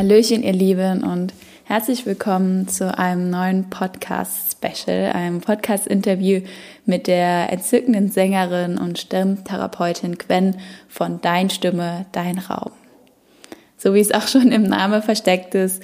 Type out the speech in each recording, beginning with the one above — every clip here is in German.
Hallöchen, ihr Lieben, und herzlich willkommen zu einem neuen Podcast-Special, einem Podcast-Interview mit der entzückenden Sängerin und Stimmtherapeutin Gwen von Dein Stimme, Dein Raum. So wie es auch schon im Namen versteckt ist,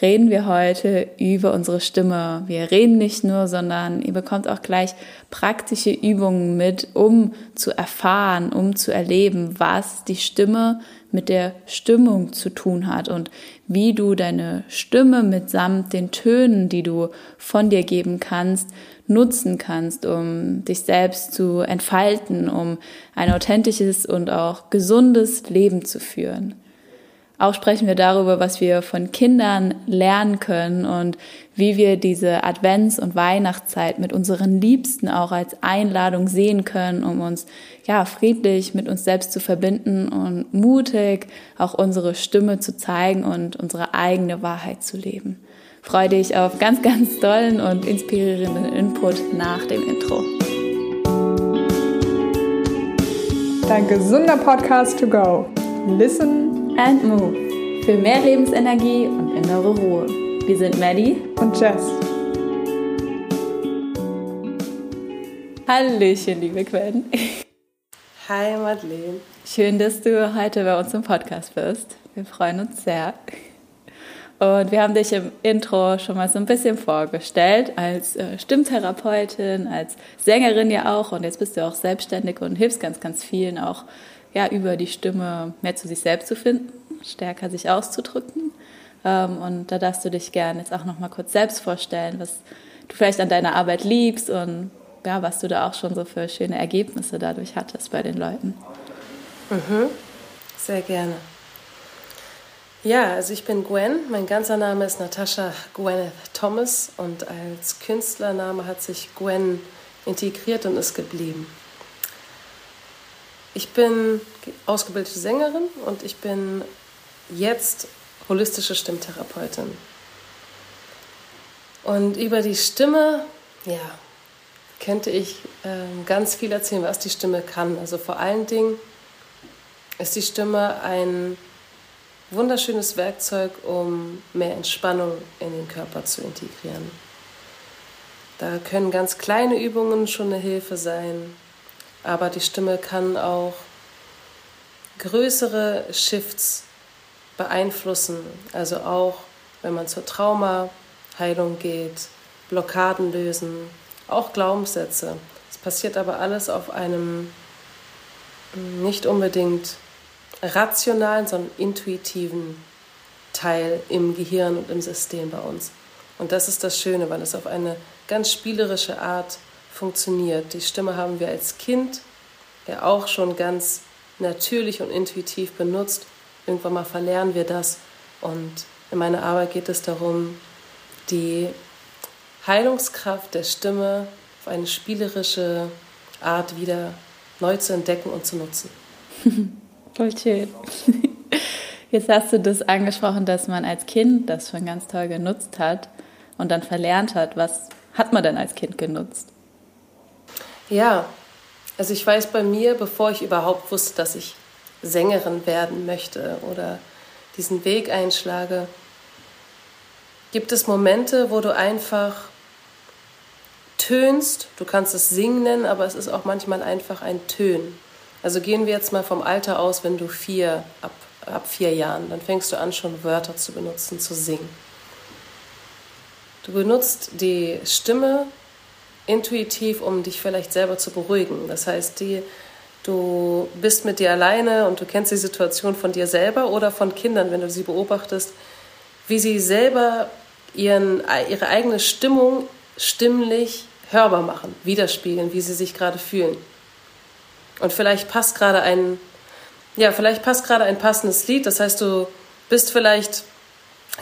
reden wir heute über unsere Stimme. Wir reden nicht nur, sondern ihr bekommt auch gleich praktische Übungen mit, um zu erfahren, um zu erleben, was die Stimme mit der Stimmung zu tun hat und wie du deine Stimme mitsamt den Tönen, die du von dir geben kannst, nutzen kannst, um dich selbst zu entfalten, um ein authentisches und auch gesundes Leben zu führen. Auch sprechen wir darüber, was wir von Kindern lernen können und wie wir diese Advents- und Weihnachtszeit mit unseren Liebsten auch als Einladung sehen können, um uns ja friedlich mit uns selbst zu verbinden und mutig auch unsere Stimme zu zeigen und unsere eigene Wahrheit zu leben. Freue dich auf ganz, ganz tollen und inspirierenden Input nach dem Intro. Dein gesunder Podcast to go. Listen and Move für mehr Lebensenergie und innere Ruhe. Wir sind Maddie und Jess. Hallöchen, liebe Gwen. Hi Madeleine. Schön, dass du heute bei uns im Podcast bist. Wir freuen uns sehr. Und wir haben dich im Intro schon mal so ein bisschen vorgestellt als äh, Stimmtherapeutin, als Sängerin ja auch. Und jetzt bist du auch selbstständig und hilfst ganz, ganz vielen auch ja, über die Stimme mehr zu sich selbst zu finden, stärker sich auszudrücken. Ähm, und da darfst du dich gerne jetzt auch noch mal kurz selbst vorstellen, was du vielleicht an deiner Arbeit liebst und ja, was du da auch schon so für schöne Ergebnisse dadurch hattest bei den Leuten. Mhm. Sehr gerne. Ja, also ich bin Gwen. Mein ganzer Name ist Natascha Gwyneth Thomas und als Künstlername hat sich Gwen integriert und ist geblieben. Ich bin ausgebildete Sängerin und ich bin jetzt holistische Stimmtherapeutin. Und über die Stimme, ja, könnte ich äh, ganz viel erzählen, was die Stimme kann. Also vor allen Dingen ist die Stimme ein wunderschönes Werkzeug, um mehr Entspannung in den Körper zu integrieren. Da können ganz kleine Übungen schon eine Hilfe sein, aber die Stimme kann auch größere Shifts beeinflussen. Also auch, wenn man zur Traumaheilung geht, Blockaden lösen, auch Glaubenssätze. Es passiert aber alles auf einem nicht unbedingt rationalen, sondern intuitiven Teil im Gehirn und im System bei uns. Und das ist das Schöne, weil es auf eine ganz spielerische Art funktioniert. Die Stimme haben wir als Kind ja auch schon ganz natürlich und intuitiv benutzt. Irgendwann mal verlernen wir das. Und in meiner Arbeit geht es darum, die Heilungskraft der Stimme auf eine spielerische Art wieder neu zu entdecken und zu nutzen. Voll schön. Jetzt hast du das angesprochen, dass man als Kind das schon ganz toll genutzt hat und dann verlernt hat. Was hat man denn als Kind genutzt? Ja, also ich weiß bei mir, bevor ich überhaupt wusste, dass ich Sängerin werden möchte oder diesen Weg einschlage, gibt es Momente, wo du einfach tönst. Du kannst es Singen nennen, aber es ist auch manchmal einfach ein Tön. Also gehen wir jetzt mal vom Alter aus, wenn du vier, ab, ab vier Jahren, dann fängst du an, schon Wörter zu benutzen, zu singen. Du benutzt die Stimme intuitiv, um dich vielleicht selber zu beruhigen. Das heißt, die, du bist mit dir alleine und du kennst die Situation von dir selber oder von Kindern, wenn du sie beobachtest, wie sie selber ihren, ihre eigene Stimmung stimmlich hörbar machen, widerspiegeln, wie sie sich gerade fühlen. Und vielleicht passt gerade ein, ja, vielleicht passt gerade ein passendes Lied. Das heißt, du bist vielleicht,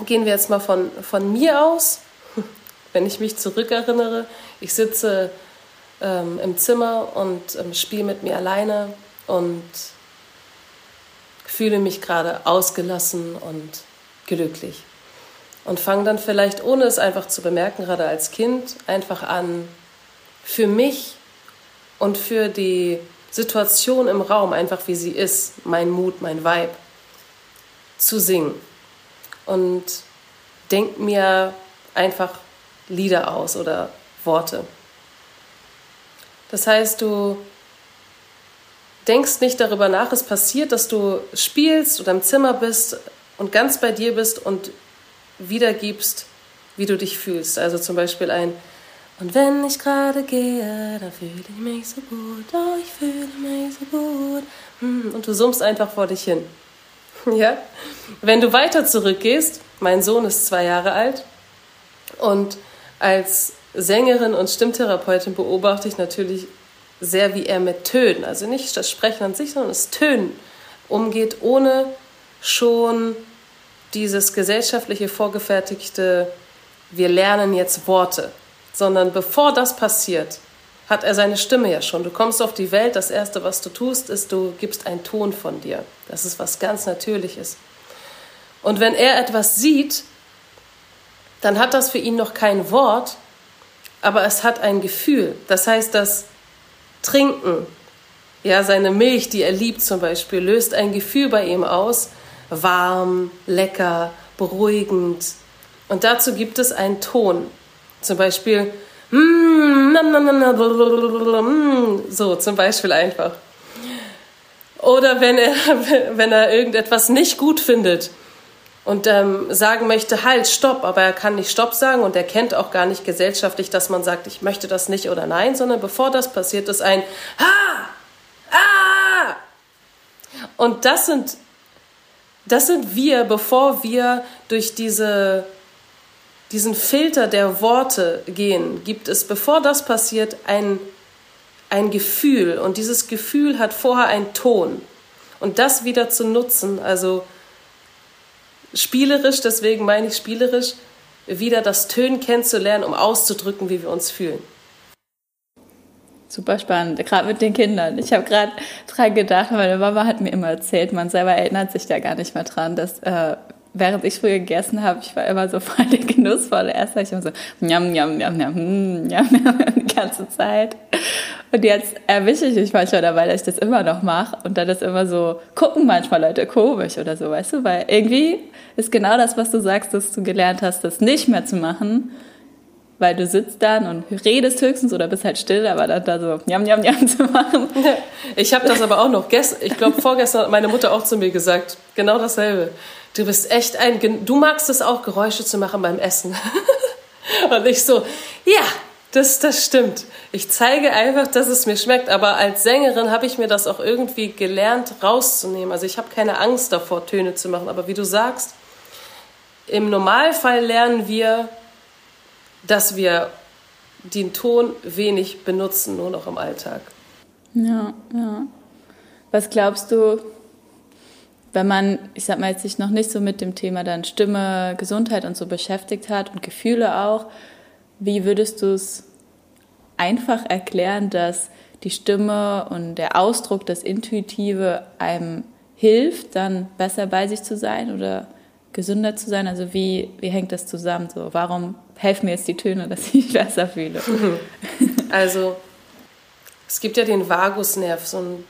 gehen wir jetzt mal von, von mir aus, wenn ich mich zurückerinnere, ich sitze ähm, im Zimmer und ähm, spiele mit mir alleine und fühle mich gerade ausgelassen und glücklich. Und fange dann vielleicht, ohne es einfach zu bemerken, gerade als Kind, einfach an, für mich und für die Situation im Raum, einfach wie sie ist, mein Mut, mein Vibe, zu singen. und denke mir einfach Lieder aus oder Worte. Das heißt, du denkst nicht darüber nach, es passiert, dass du spielst oder im Zimmer bist und ganz bei dir bist und wiedergibst, wie du dich fühlst. Also zum Beispiel ein Und wenn ich gerade gehe, dann fühle ich mich so gut, oh, ich fühle mich so gut. Hm, und du summst einfach vor dich hin. Ja? Wenn du weiter zurückgehst, mein Sohn ist zwei Jahre alt und als Sängerin und Stimmtherapeutin beobachte ich natürlich sehr, wie er mit Tönen, also nicht das Sprechen an sich, sondern das Tönen umgeht, ohne schon dieses gesellschaftliche vorgefertigte, wir lernen jetzt Worte, sondern bevor das passiert, hat er seine Stimme ja schon. Du kommst auf die Welt, das Erste, was du tust, ist, du gibst einen Ton von dir. Das ist was ganz Natürliches. Und wenn er etwas sieht, dann hat das für ihn noch kein Wort, aber es hat ein Gefühl. Das heißt, das Trinken, ja, seine Milch, die er liebt zum Beispiel, löst ein Gefühl bei ihm aus, warm, lecker, beruhigend. Und dazu gibt es einen Ton. Zum Beispiel, so zum Beispiel einfach. Oder wenn er, wenn er irgendetwas nicht gut findet, und ähm, sagen möchte, halt, stopp, aber er kann nicht stopp sagen und er kennt auch gar nicht gesellschaftlich, dass man sagt, ich möchte das nicht oder nein, sondern bevor das passiert, ist ein Ha! Ah! Und das sind, das sind wir, bevor wir durch diese, diesen Filter der Worte gehen, gibt es, bevor das passiert, ein, ein Gefühl und dieses Gefühl hat vorher einen Ton. Und das wieder zu nutzen, also spielerisch, deswegen meine ich spielerisch, wieder das Tönen kennenzulernen, um auszudrücken, wie wir uns fühlen. Super spannend, gerade mit den Kindern. Ich habe gerade dran gedacht, meine Mama hat mir immer erzählt, man selber erinnert sich da gar nicht mehr dran, dass äh, während ich früher gegessen habe, ich war immer so voll der genussvolle Erster. Ich immer so, njam, njam, njam, njam, njam, njam, die ganze Zeit. Und jetzt erwische ich mich manchmal dabei, dass ich das immer noch mache. Und dann ist immer so, gucken manchmal Leute komisch oder so, weißt du? Weil irgendwie ist genau das, was du sagst, dass du gelernt hast, das nicht mehr zu machen. Weil du sitzt dann und redest höchstens oder bist halt still, aber dann da so njam, njam, njam zu machen. Ich habe das aber auch noch, ich glaube vorgestern hat meine Mutter auch zu mir gesagt, genau dasselbe du bist echt ein, du magst es auch, Geräusche zu machen beim Essen. und ich so, ja, das, das stimmt. Ich zeige einfach, dass es mir schmeckt. Aber als Sängerin habe ich mir das auch irgendwie gelernt, rauszunehmen. Also ich habe keine Angst davor, Töne zu machen. Aber wie du sagst, im Normalfall lernen wir, dass wir den Ton wenig benutzen, nur noch im Alltag. Ja, ja. Was glaubst du, wenn man, ich sag mal, sich noch nicht so mit dem Thema dann Stimme, Gesundheit und so beschäftigt hat und Gefühle auch, wie würdest du es einfach erklären, dass die Stimme und der Ausdruck, das Intuitive einem hilft, dann besser bei sich zu sein oder gesünder zu sein? Also wie, wie hängt das zusammen? So, warum helfen mir jetzt die Töne, dass ich besser fühle? Also es gibt ja den Vagusnerv, so ein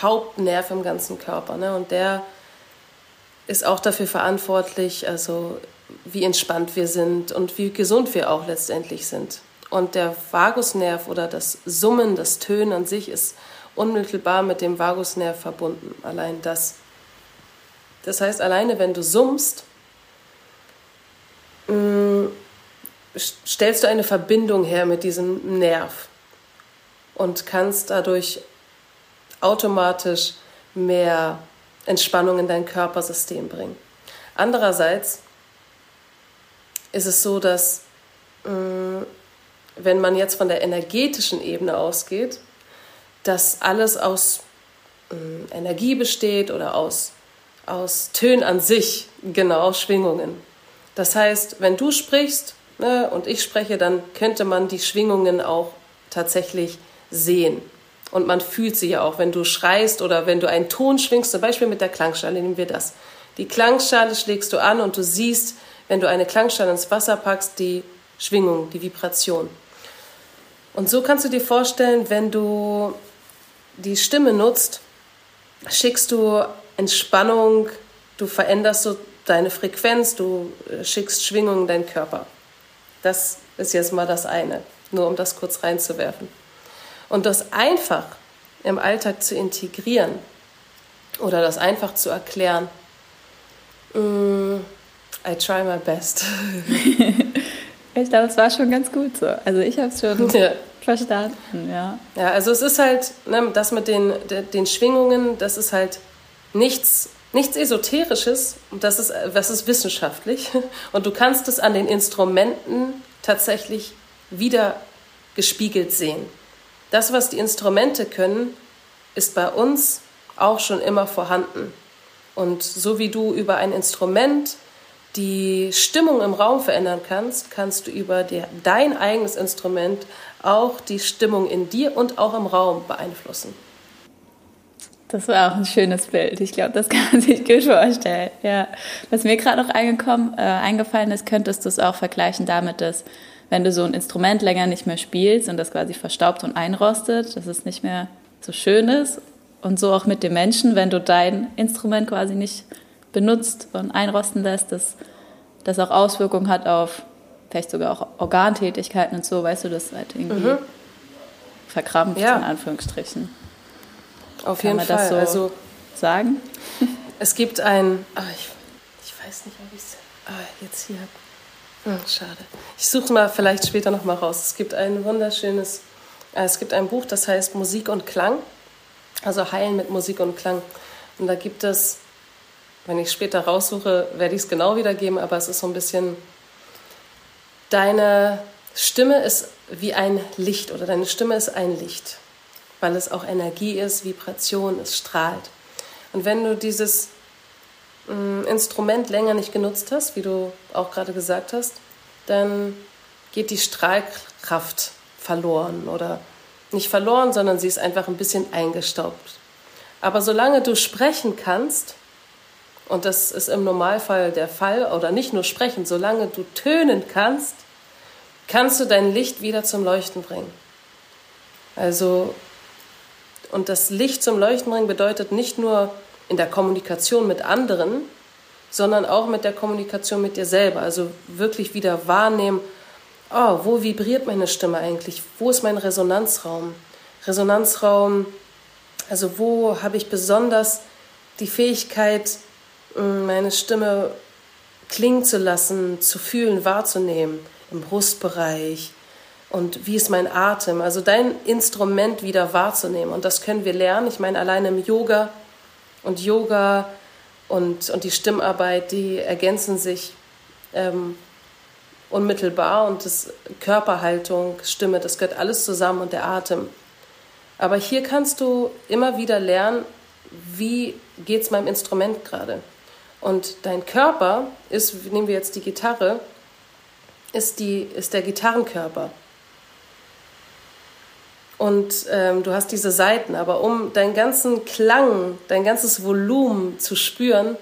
Hauptnerv im ganzen Körper, ne? Und der ist auch dafür verantwortlich, also wie entspannt wir sind und wie gesund wir auch letztendlich sind. Und der Vagusnerv oder das Summen, das Tönen an sich ist unmittelbar mit dem Vagusnerv verbunden. Allein das. Das heißt, alleine wenn du summst, stellst du eine Verbindung her mit diesem Nerv und kannst dadurch automatisch mehr Entspannung in dein Körpersystem bringen. Andererseits ist es so, dass mm, wenn man jetzt von der energetischen Ebene ausgeht, dass alles aus mm, Energie besteht oder aus, aus Tönen an sich, genau, Schwingungen. Das heißt, wenn du sprichst ne, und ich spreche, dann könnte man die Schwingungen auch tatsächlich sehen. Und man fühlt sie ja auch, wenn du schreist oder wenn du einen Ton schwingst, zum Beispiel mit der Klangschale, nehmen wir das. Die Klangschale schlägst du an und du siehst, wenn du eine Klangschale ins Wasser packst, die Schwingung, die Vibration. Und so kannst du dir vorstellen, wenn du die Stimme nutzt, schickst du Entspannung, du veränderst so deine Frequenz, du äh, schickst Schwingungen in deinen Körper. Das ist jetzt mal das eine, nur um das kurz reinzuwerfen. Und das einfach im Alltag zu integrieren oder das einfach zu erklären, mm, I try my best. ich glaube, es war schon ganz gut so. Also ich habe es schon ja. verstanden, ja. Ja, also es ist halt, ne, das mit den, den Schwingungen, das ist halt nichts, nichts Esoterisches, das ist, das ist wissenschaftlich. Und du kannst es an den Instrumenten tatsächlich wieder gespiegelt sehen. Das, was die Instrumente können, ist bei uns auch schon immer vorhanden. Und so wie du über ein Instrument die Stimmung im Raum verändern kannst, kannst du über die, dein eigenes Instrument auch die Stimmung in dir und auch im Raum beeinflussen. Das war auch ein schönes Bild. Ich glaube, das kann man sich gut vorstellen. Ja. Was mir gerade noch äh, eingefallen ist, könntest du es auch vergleichen damit, dass wenn du so ein Instrument länger nicht mehr spielst und das quasi verstaubt und einrostet, dass es nicht mehr so schön ist. Und so auch mit dem Menschen, wenn du dein Instrument quasi nicht benutzt und einrosten lässt, dass das auch Auswirkungen hat auf vielleicht sogar auch Organtätigkeiten und so, weißt du, das halt irgendwie mhm. verkrampft, ja. in Anführungsstrichen. Auf Kann jeden Fall. Das so also, sagen? Es gibt ein, oh, ich, ich weiß nicht, ob ich es oh, jetzt hier habe. Hm, schade. Ich suche mal vielleicht später noch mal raus. Es gibt ein wunderschönes, äh, es gibt ein Buch, das heißt Musik und Klang, also Heilen mit Musik und Klang. Und da gibt es, wenn ich später raussuche, werde ich es genau wiedergeben, aber es ist so ein bisschen, deine Stimme ist wie ein Licht oder deine Stimme ist ein Licht, weil es auch Energie ist, Vibration, es strahlt. Und wenn du dieses Instrument länger nicht genutzt hast, wie du auch gerade gesagt hast, dann geht die Strahlkraft verloren oder nicht verloren, sondern sie ist einfach ein bisschen eingestaubt. Aber solange du sprechen kannst, und das ist im Normalfall der Fall, oder nicht nur sprechen, solange du tönen kannst, kannst du dein Licht wieder zum Leuchten bringen. Also, und das Licht zum Leuchten bringen bedeutet nicht nur in der Kommunikation mit anderen, sondern auch mit der Kommunikation mit dir selber. Also wirklich wieder wahrnehmen, oh, wo vibriert meine Stimme eigentlich? Wo ist mein Resonanzraum? Resonanzraum, also wo habe ich besonders die Fähigkeit, mm, meine Stimme klingen zu lassen, zu fühlen, wahrzunehmen, im Brustbereich. Und wie ist mein Atem? Also dein Instrument wieder wahrzunehmen. Und das können wir lernen. Ich meine, allein im Yoga und Yoga und, und die Stimmarbeit, die ergänzen sich ähm, unmittelbar und das Körperhaltung, Stimme, das gehört alles zusammen und der Atem. Aber hier kannst du immer wieder lernen, wie geht es meinem Instrument gerade. Und dein Körper ist, nehmen wir jetzt die Gitarre, ist, die, ist der Gitarrenkörper. Und ähm, du hast diese Seiten, aber um deinen ganzen Klang, dein ganzes Volumen zu spüren,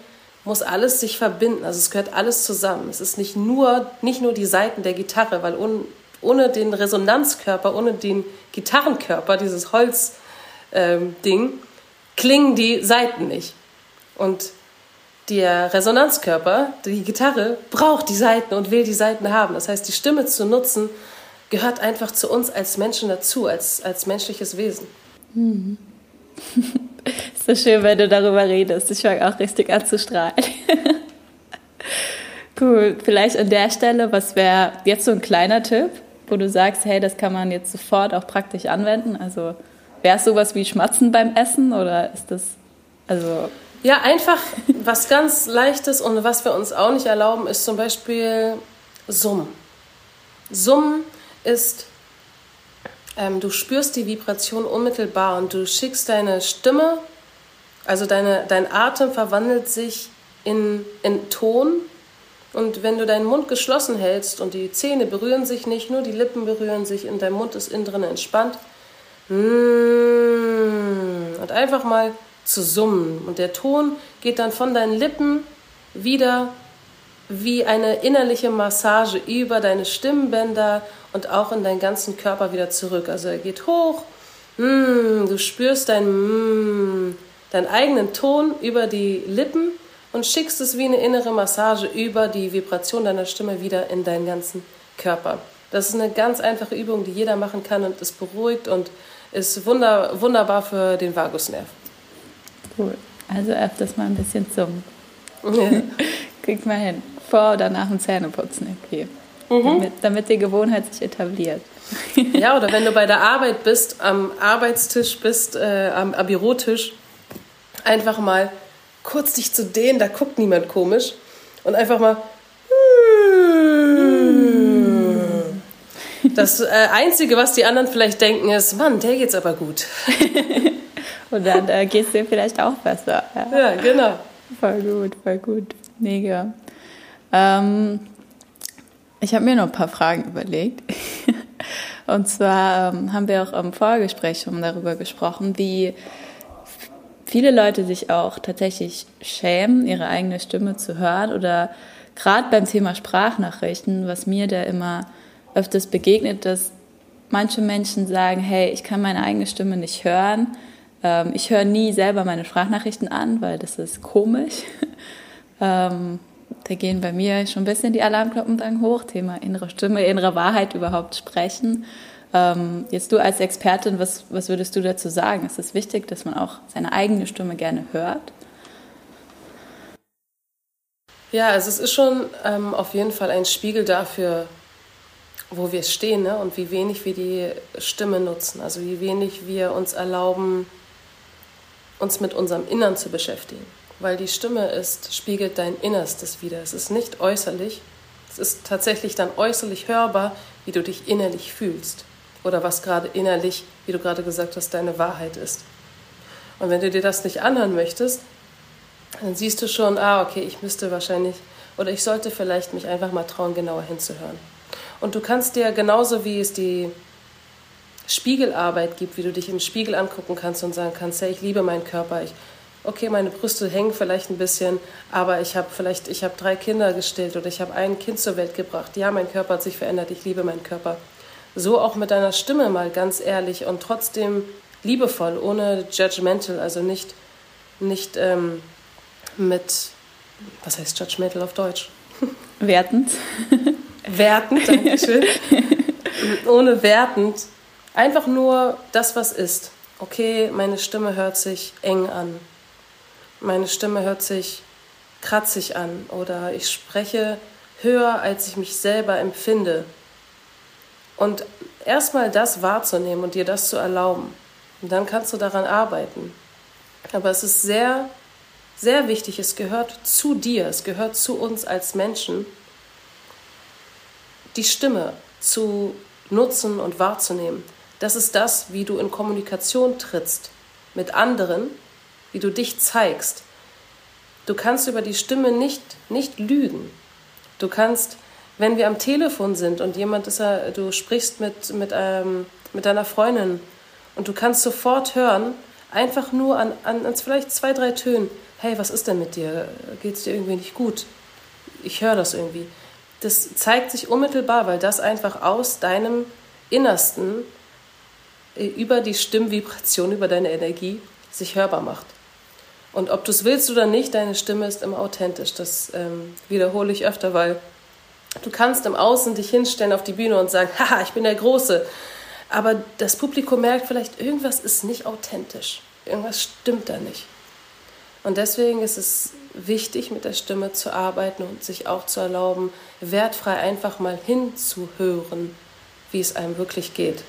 muss alles sich verbinden. Also es gehört alles zusammen. Es ist nicht nur, nicht nur die Seiten der Gitarre, weil un, ohne den Resonanzkörper, ohne den Gitarrenkörper, dieses Holzding, ähm, klingen die Seiten nicht. Und der Resonanzkörper, die Gitarre, braucht die Seiten und will die Seiten haben. Das heißt, die Stimme zu nutzen, gehört einfach zu uns als Menschen dazu, als, als menschliches Wesen. Hm. ist so schön, wenn du darüber redest. Ich fange auch richtig an zu strahlen. cool. Vielleicht an der Stelle, was wäre jetzt so ein kleiner Tipp, wo du sagst, hey, das kann man jetzt sofort auch praktisch anwenden? Also wäre es sowas wie Schmatzen beim Essen oder ist das, also... Ja, einfach was ganz Leichtes und was wir uns auch nicht erlauben, ist zum Beispiel Summen. Summen ist, ähm, du spürst die Vibration unmittelbar und du schickst deine Stimme, also deine, dein Atem verwandelt sich in, in Ton. Und wenn du deinen Mund geschlossen hältst und die Zähne berühren sich nicht, nur die Lippen berühren sich und dein Mund ist innen drin entspannt, mm, und einfach mal zu summen. Und der Ton geht dann von deinen Lippen wieder wie eine innerliche Massage über deine Stimmbänder und auch in deinen ganzen Körper wieder zurück. Also er geht hoch, mm, du spürst dein, mm, deinen eigenen Ton über die Lippen und schickst es wie eine innere Massage über die Vibration deiner Stimme wieder in deinen ganzen Körper. Das ist eine ganz einfache Übung, die jeder machen kann und ist beruhigt und ist wunder, wunderbar für den Vagusnerv. Cool. Also öfters mal ein bisschen zum. Ja. Kriegt man hin. Vor oder nach dem Zähneputzen okay. Mhm. Damit, damit die Gewohnheit sich etabliert. Ja, oder wenn du bei der Arbeit bist, am Arbeitstisch bist, äh, am, am Bürotisch, einfach mal kurz dich zu dehnen, da guckt niemand komisch. Und einfach mal. Das äh, Einzige, was die anderen vielleicht denken, ist, Mann, der geht's aber gut. Und dann äh, geht's dir vielleicht auch besser. Ja, ja genau. Voll gut, voll gut. Mega. Ähm, ich habe mir noch ein paar Fragen überlegt. Und zwar ähm, haben wir auch im Vorgespräch schon darüber gesprochen, wie viele Leute sich auch tatsächlich schämen, ihre eigene Stimme zu hören oder gerade beim Thema Sprachnachrichten, was mir da immer öfters begegnet, dass manche Menschen sagen, hey, ich kann meine eigene Stimme nicht hören. Ähm, ich höre nie selber meine Sprachnachrichten an, weil das ist komisch. ähm, da gehen bei mir schon ein bisschen die Alarmglocken dann hoch, Thema innere Stimme, innere Wahrheit überhaupt sprechen. Ähm, jetzt du als Expertin, was, was würdest du dazu sagen? Ist es wichtig, dass man auch seine eigene Stimme gerne hört? Ja, also es ist schon ähm, auf jeden Fall ein Spiegel dafür, wo wir stehen ne? und wie wenig wir die Stimme nutzen. Also wie wenig wir uns erlauben, uns mit unserem Innern zu beschäftigen weil die Stimme ist, spiegelt dein Innerstes wieder. Es ist nicht äußerlich, es ist tatsächlich dann äußerlich hörbar, wie du dich innerlich fühlst oder was gerade innerlich, wie du gerade gesagt hast, deine Wahrheit ist. Und wenn du dir das nicht anhören möchtest, dann siehst du schon, ah, okay, ich müsste wahrscheinlich oder ich sollte vielleicht mich einfach mal trauen, genauer hinzuhören. Und du kannst dir genauso wie es die Spiegelarbeit gibt, wie du dich im Spiegel angucken kannst und sagen kannst, hey, ich liebe meinen Körper, ich okay, meine Brüste hängen vielleicht ein bisschen, aber ich habe vielleicht, ich habe drei Kinder gestillt oder ich habe ein Kind zur Welt gebracht. Ja, mein Körper hat sich verändert, ich liebe meinen Körper. So auch mit deiner Stimme mal ganz ehrlich und trotzdem liebevoll, ohne judgmental, also nicht, nicht ähm, mit, was heißt judgmental auf Deutsch? Wertend. wertend, danke schön. ohne wertend. Einfach nur das, was ist. Okay, meine Stimme hört sich eng an meine Stimme hört sich kratzig an oder ich spreche höher, als ich mich selber empfinde. Und erstmal das wahrzunehmen und dir das zu erlauben. Und dann kannst du daran arbeiten. Aber es ist sehr, sehr wichtig, es gehört zu dir, es gehört zu uns als Menschen, die Stimme zu nutzen und wahrzunehmen. Das ist das, wie du in Kommunikation trittst mit anderen wie du dich zeigst. Du kannst über die Stimme nicht, nicht lügen. Du kannst, wenn wir am Telefon sind und jemand ist, du sprichst mit, mit, ähm, mit deiner Freundin und du kannst sofort hören, einfach nur an, an, an vielleicht zwei, drei Tönen, hey, was ist denn mit dir? Geht es dir irgendwie nicht gut? Ich höre das irgendwie. Das zeigt sich unmittelbar, weil das einfach aus deinem Innersten äh, über die Stimmvibration, über deine Energie sich hörbar macht. Und ob du es willst oder nicht, deine Stimme ist immer authentisch. Das ähm, wiederhole ich öfter, weil du kannst im Außen dich hinstellen auf die Bühne und sagen, haha, ich bin der Große. Aber das Publikum merkt vielleicht, irgendwas ist nicht authentisch. Irgendwas stimmt da nicht. Und deswegen ist es wichtig, mit der Stimme zu arbeiten und sich auch zu erlauben, wertfrei einfach mal hinzuhören, wie es einem wirklich geht.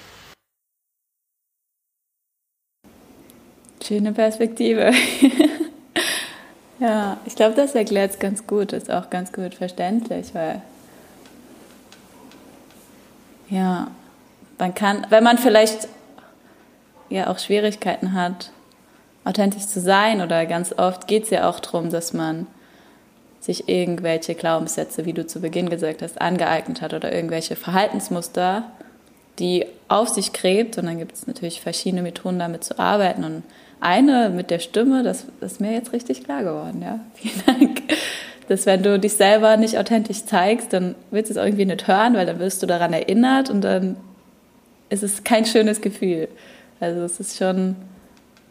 Schöne Perspektive. ja, ich glaube, das erklärt es ganz gut, ist auch ganz gut verständlich, weil ja, man kann, wenn man vielleicht ja auch Schwierigkeiten hat, authentisch zu sein oder ganz oft geht es ja auch darum, dass man sich irgendwelche Glaubenssätze, wie du zu Beginn gesagt hast, angeeignet hat oder irgendwelche Verhaltensmuster, die auf sich gräbt. Und dann gibt es natürlich verschiedene Methoden, damit zu arbeiten. Und eine mit der Stimme, das ist mir jetzt richtig klar geworden, ja. Vielen Dank. Dass wenn du dich selber nicht authentisch zeigst, dann willst du es irgendwie nicht hören, weil dann wirst du daran erinnert und dann ist es kein schönes Gefühl. Also es ist schon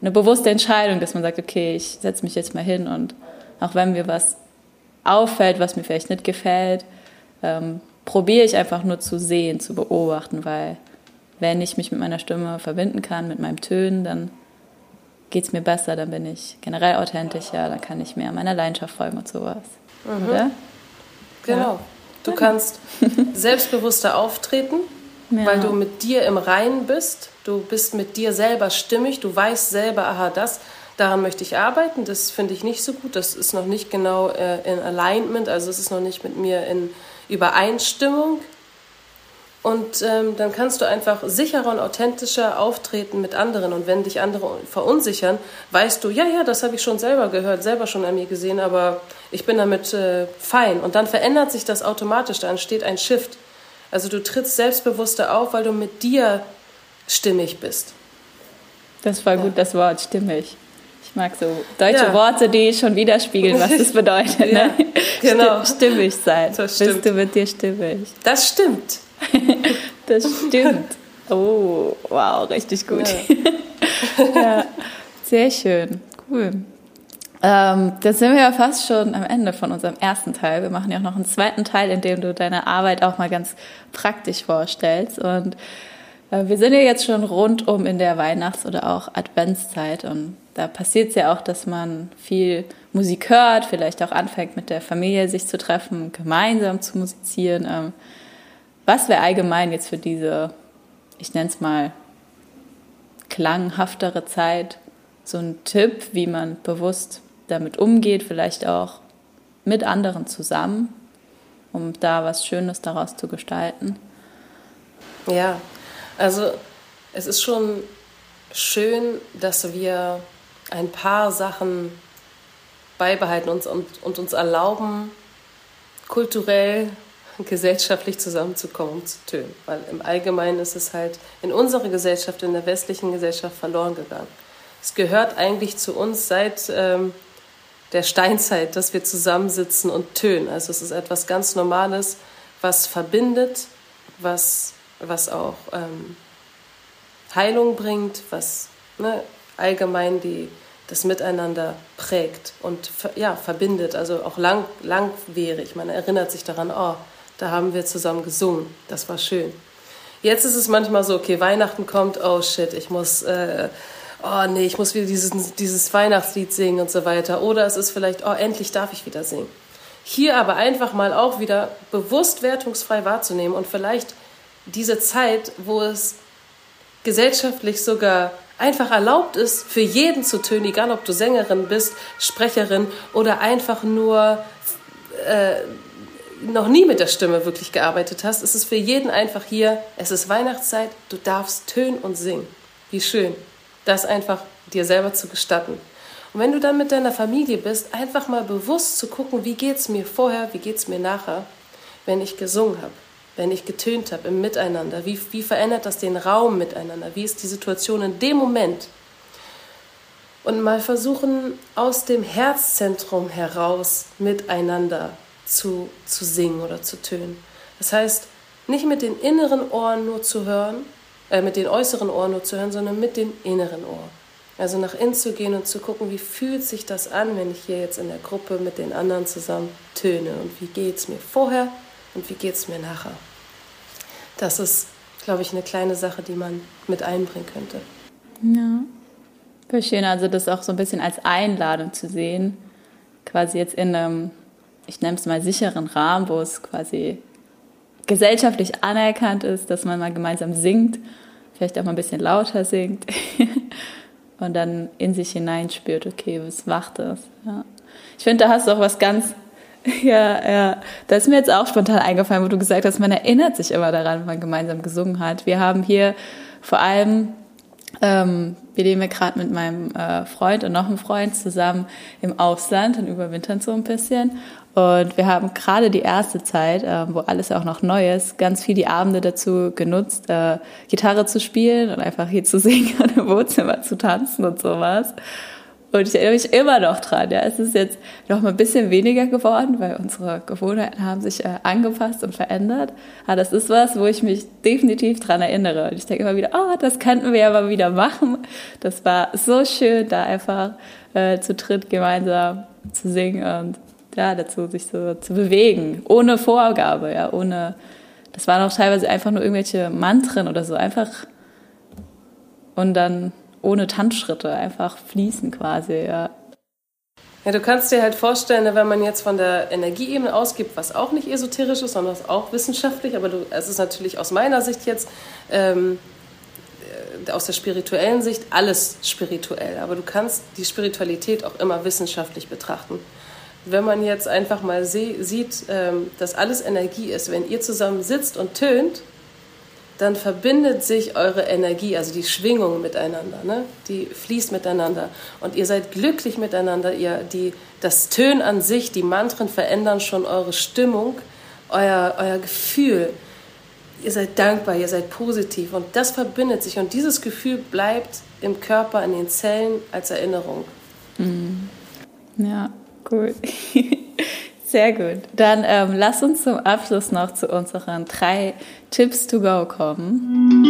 eine bewusste Entscheidung, dass man sagt, okay, ich setze mich jetzt mal hin und auch wenn mir was auffällt, was mir vielleicht nicht gefällt, ähm, probiere ich einfach nur zu sehen, zu beobachten, weil wenn ich mich mit meiner Stimme verbinden kann, mit meinem Tönen, dann geht es mir besser, dann bin ich generell authentischer, dann kann ich mehr meiner Leidenschaft folgen und sowas. Mhm. Oder? Genau. Ja. Du kannst selbstbewusster auftreten, ja. weil du mit dir im Reinen bist. Du bist mit dir selber stimmig. Du weißt selber, aha, das, daran möchte ich arbeiten. Das finde ich nicht so gut. Das ist noch nicht genau äh, in Alignment, also es ist noch nicht mit mir in Übereinstimmung. Und ähm, dann kannst du einfach sicherer und authentischer auftreten mit anderen. Und wenn dich andere verunsichern, weißt du, ja, ja, das habe ich schon selber gehört, selber schon an mir gesehen, aber ich bin damit äh, fein. Und dann verändert sich das automatisch, da entsteht ein Shift. Also du trittst selbstbewusster auf, weil du mit dir stimmig bist. Das war ja. gut, das Wort stimmig. Ich mag so deutsche ja. Worte, die schon widerspiegeln, was das bedeutet. ja, ne? genau. Stimmig sein. Das stimmt. Bist du mit dir stimmig? Das stimmt. das stimmt. Oh, wow, richtig gut. Ja. ja sehr schön, cool. Ähm, da sind wir ja fast schon am Ende von unserem ersten Teil. Wir machen ja auch noch einen zweiten Teil, in dem du deine Arbeit auch mal ganz praktisch vorstellst. Und äh, wir sind ja jetzt schon rundum in der Weihnachts- oder auch Adventszeit. Und da passiert es ja auch, dass man viel Musik hört, vielleicht auch anfängt, mit der Familie sich zu treffen, gemeinsam zu musizieren. Ähm, was wäre allgemein jetzt für diese, ich nenne es mal, klanghaftere Zeit so ein Tipp, wie man bewusst damit umgeht, vielleicht auch mit anderen zusammen, um da was Schönes daraus zu gestalten? Ja, also es ist schon schön, dass wir ein paar Sachen beibehalten uns und, und uns erlauben, kulturell gesellschaftlich zusammenzukommen und zu tönen. Weil im Allgemeinen ist es halt in unserer Gesellschaft, in der westlichen Gesellschaft verloren gegangen. Es gehört eigentlich zu uns seit ähm, der Steinzeit, dass wir zusammensitzen und tönen. Also es ist etwas ganz Normales, was verbindet, was, was auch ähm, Heilung bringt, was ne, allgemein die, das Miteinander prägt und ja, verbindet, also auch lang, langwierig. Man erinnert sich daran, oh, da haben wir zusammen gesungen. Das war schön. Jetzt ist es manchmal so, okay, Weihnachten kommt, oh shit, ich muss, äh, oh nee, ich muss wieder dieses, dieses Weihnachtslied singen und so weiter. Oder es ist vielleicht, oh, endlich darf ich wieder singen. Hier aber einfach mal auch wieder bewusst wertungsfrei wahrzunehmen und vielleicht diese Zeit, wo es gesellschaftlich sogar einfach erlaubt ist, für jeden zu tönen, egal ob du Sängerin bist, Sprecherin oder einfach nur äh, noch nie mit der Stimme wirklich gearbeitet hast, ist es für jeden einfach hier, es ist Weihnachtszeit, du darfst tönen und singen. Wie schön, das einfach dir selber zu gestatten. Und wenn du dann mit deiner Familie bist, einfach mal bewusst zu gucken, wie geht es mir vorher, wie geht es mir nachher, wenn ich gesungen habe, wenn ich getönt habe im Miteinander, wie, wie verändert das den Raum miteinander, wie ist die Situation in dem Moment. Und mal versuchen, aus dem Herzzentrum heraus miteinander zu, zu singen oder zu tönen. Das heißt, nicht mit den inneren Ohren nur zu hören, äh, mit den äußeren Ohren nur zu hören, sondern mit den inneren Ohren. Also nach innen zu gehen und zu gucken, wie fühlt sich das an, wenn ich hier jetzt in der Gruppe mit den anderen zusammen töne und wie geht es mir vorher und wie geht es mir nachher. Das ist, glaube ich, eine kleine Sache, die man mit einbringen könnte. Ja, voll schön. Also das auch so ein bisschen als Einladung zu sehen, quasi jetzt in einem ich nenne es mal, sicheren Rahmen, wo es quasi gesellschaftlich anerkannt ist, dass man mal gemeinsam singt, vielleicht auch mal ein bisschen lauter singt und dann in sich hineinspürt, okay, was macht das? Ja. Ich finde, da hast du auch was ganz, ja, ja, das ist mir jetzt auch spontan eingefallen, wo du gesagt hast, man erinnert sich immer daran, wenn man gemeinsam gesungen hat. Wir haben hier vor allem ähm, wir leben ja gerade mit meinem äh, Freund und noch einem Freund zusammen im Ausland und überwintern so ein bisschen. Und wir haben gerade die erste Zeit, äh, wo alles auch noch neu ist, ganz viel die Abende dazu genutzt, äh, Gitarre zu spielen und einfach hier zu singen und im Wohnzimmer zu tanzen und sowas. Und ich erinnere mich immer noch dran. Ja. Es ist jetzt noch mal ein bisschen weniger geworden, weil unsere Gewohnheiten haben sich äh, angepasst und verändert. Aber das ist was, wo ich mich definitiv dran erinnere. Und ich denke immer wieder, oh, das könnten wir ja mal wieder machen. Das war so schön, da einfach äh, zu dritt gemeinsam zu singen und ja, dazu sich so zu bewegen, ohne Vorgabe, ja, ohne, das waren auch teilweise einfach nur irgendwelche Mantren oder so, einfach und dann ohne Tanzschritte, einfach fließen quasi, ja. Ja, du kannst dir halt vorstellen, ne, wenn man jetzt von der Energieebene ausgibt, was auch nicht esoterisch ist, sondern auch wissenschaftlich, aber du, es ist natürlich aus meiner Sicht jetzt, ähm, äh, aus der spirituellen Sicht, alles spirituell. Aber du kannst die Spiritualität auch immer wissenschaftlich betrachten. Wenn man jetzt einfach mal sieht, ähm, dass alles Energie ist, wenn ihr zusammen sitzt und tönt, dann verbindet sich eure Energie, also die Schwingung miteinander, ne? die fließt miteinander und ihr seid glücklich miteinander. Ihr, die, das Tönen an sich, die Mantren verändern schon eure Stimmung, euer, euer Gefühl. Ihr seid dankbar, ihr seid positiv und das verbindet sich und dieses Gefühl bleibt im Körper, in den Zellen als Erinnerung. Mhm. Ja, cool. Sehr gut. Dann ähm, lass uns zum Abschluss noch zu unseren drei Tipps to go kommen.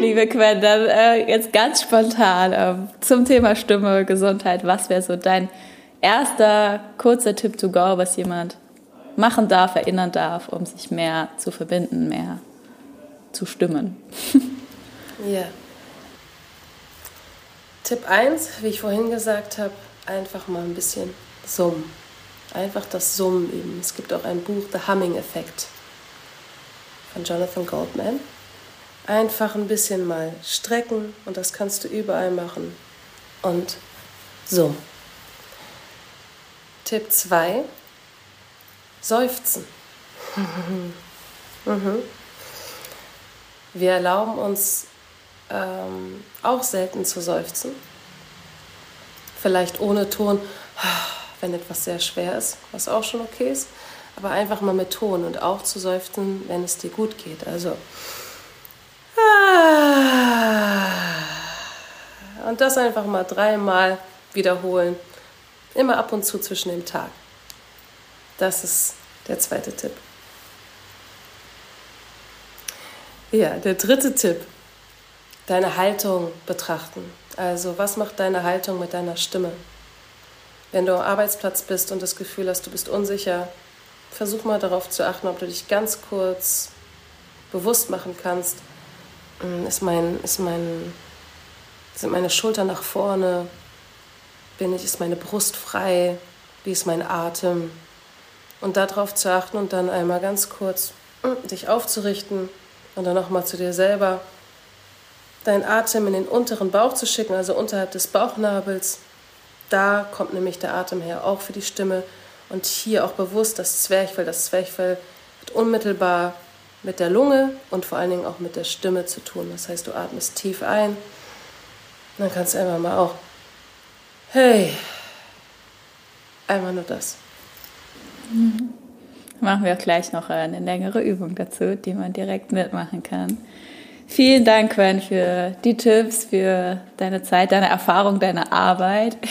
Liebe Quen, dann äh, jetzt ganz spontan ähm, zum Thema Stimme, Gesundheit. Was wäre so dein erster kurzer Tipp to go, was jemand machen darf, erinnern darf, um sich mehr zu verbinden, mehr zu stimmen? Ja. Tipp 1, wie ich vorhin gesagt habe, einfach mal ein bisschen summen. Einfach das Summen üben. Es gibt auch ein Buch, The Humming Effect von Jonathan Goldman. Einfach ein bisschen mal strecken und das kannst du überall machen. Und summen. Tipp 2, seufzen. Mhm. Wir erlauben uns ähm, auch selten zu seufzen. Vielleicht ohne Ton, wenn etwas sehr schwer ist, was auch schon okay ist, aber einfach mal mit Ton und auch zu seufzen, wenn es dir gut geht. Also und das einfach mal dreimal wiederholen, immer ab und zu zwischen dem Tag. Das ist der zweite Tipp. Ja, der dritte Tipp deine Haltung betrachten. Also was macht deine Haltung mit deiner Stimme? Wenn du am Arbeitsplatz bist und das Gefühl hast, du bist unsicher, versuch mal darauf zu achten, ob du dich ganz kurz bewusst machen kannst. Hm, ist mein, ist mein, sind meine Schultern nach vorne? Bin ich, ist meine Brust frei? Wie ist mein Atem? Und darauf zu achten und dann einmal ganz kurz hm, dich aufzurichten und dann nochmal zu dir selber deinen Atem in den unteren Bauch zu schicken, also unterhalb des Bauchnabels. Da kommt nämlich der Atem her, auch für die Stimme. Und hier auch bewusst das Zwerchfell. Das Zwerchfell hat unmittelbar mit der Lunge und vor allen Dingen auch mit der Stimme zu tun. Das heißt, du atmest tief ein. Dann kannst du einfach mal auch, hey, einmal nur das. Mhm. Machen wir auch gleich noch eine längere Übung dazu, die man direkt mitmachen kann. Vielen Dank, Quen, für die Tipps, für deine Zeit, deine Erfahrung, deine Arbeit.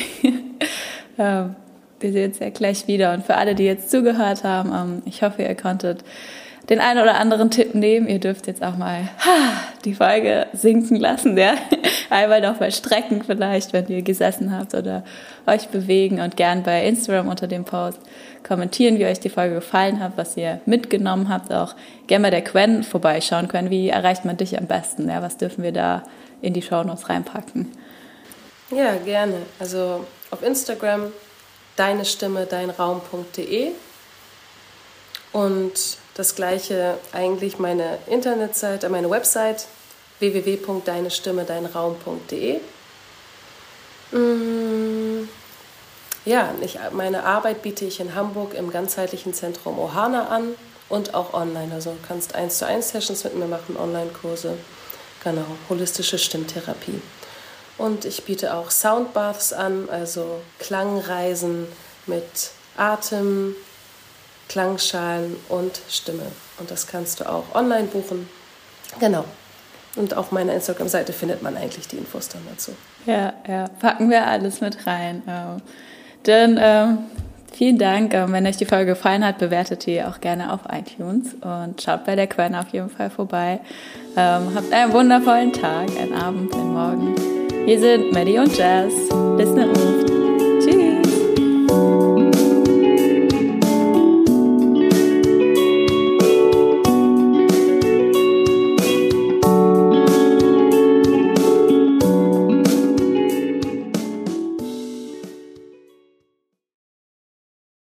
Ähm, wir sehen uns ja gleich wieder. Und für alle, die jetzt zugehört haben, ähm, ich hoffe, ihr konntet den einen oder anderen Tipp nehmen. Ihr dürft jetzt auch mal die Folge sinken lassen, ja. Einmal noch mal strecken vielleicht, wenn ihr gesessen habt oder euch bewegen und gern bei Instagram unter dem Post kommentieren, wie euch die Folge gefallen hat, was ihr mitgenommen habt. Auch gerne bei der Quen vorbeischauen können. Wie erreicht man dich am besten? Ja, was dürfen wir da in die Shownotes reinpacken? Ja, gerne. Also auf Instagram deine Stimme, deinraum.de und das gleiche eigentlich meine Internetseite, meine Website www.deinestimme-deinraum.de. Mm, ja, ich, meine Arbeit biete ich in Hamburg im ganzheitlichen Zentrum Ohana an und auch online. Also du kannst 1 zu 1 Sessions mit mir machen, Online-Kurse. Genau, holistische Stimmtherapie. Und ich biete auch Soundbaths an, also Klangreisen mit Atem, Klangschalen und Stimme. Und das kannst du auch online buchen. Genau. Und auf meiner Instagram-Seite findet man eigentlich die Infos dann dazu. Ja, ja, packen wir alles mit rein. Dann ähm, vielen Dank. Ähm, wenn euch die Folge gefallen hat, bewertet die auch gerne auf iTunes und schaut bei der Quelle auf jeden Fall vorbei. Ähm, habt einen wundervollen Tag, einen Abend, einen Morgen. Wir sind Maddie und Jazz. Bis ne Uf.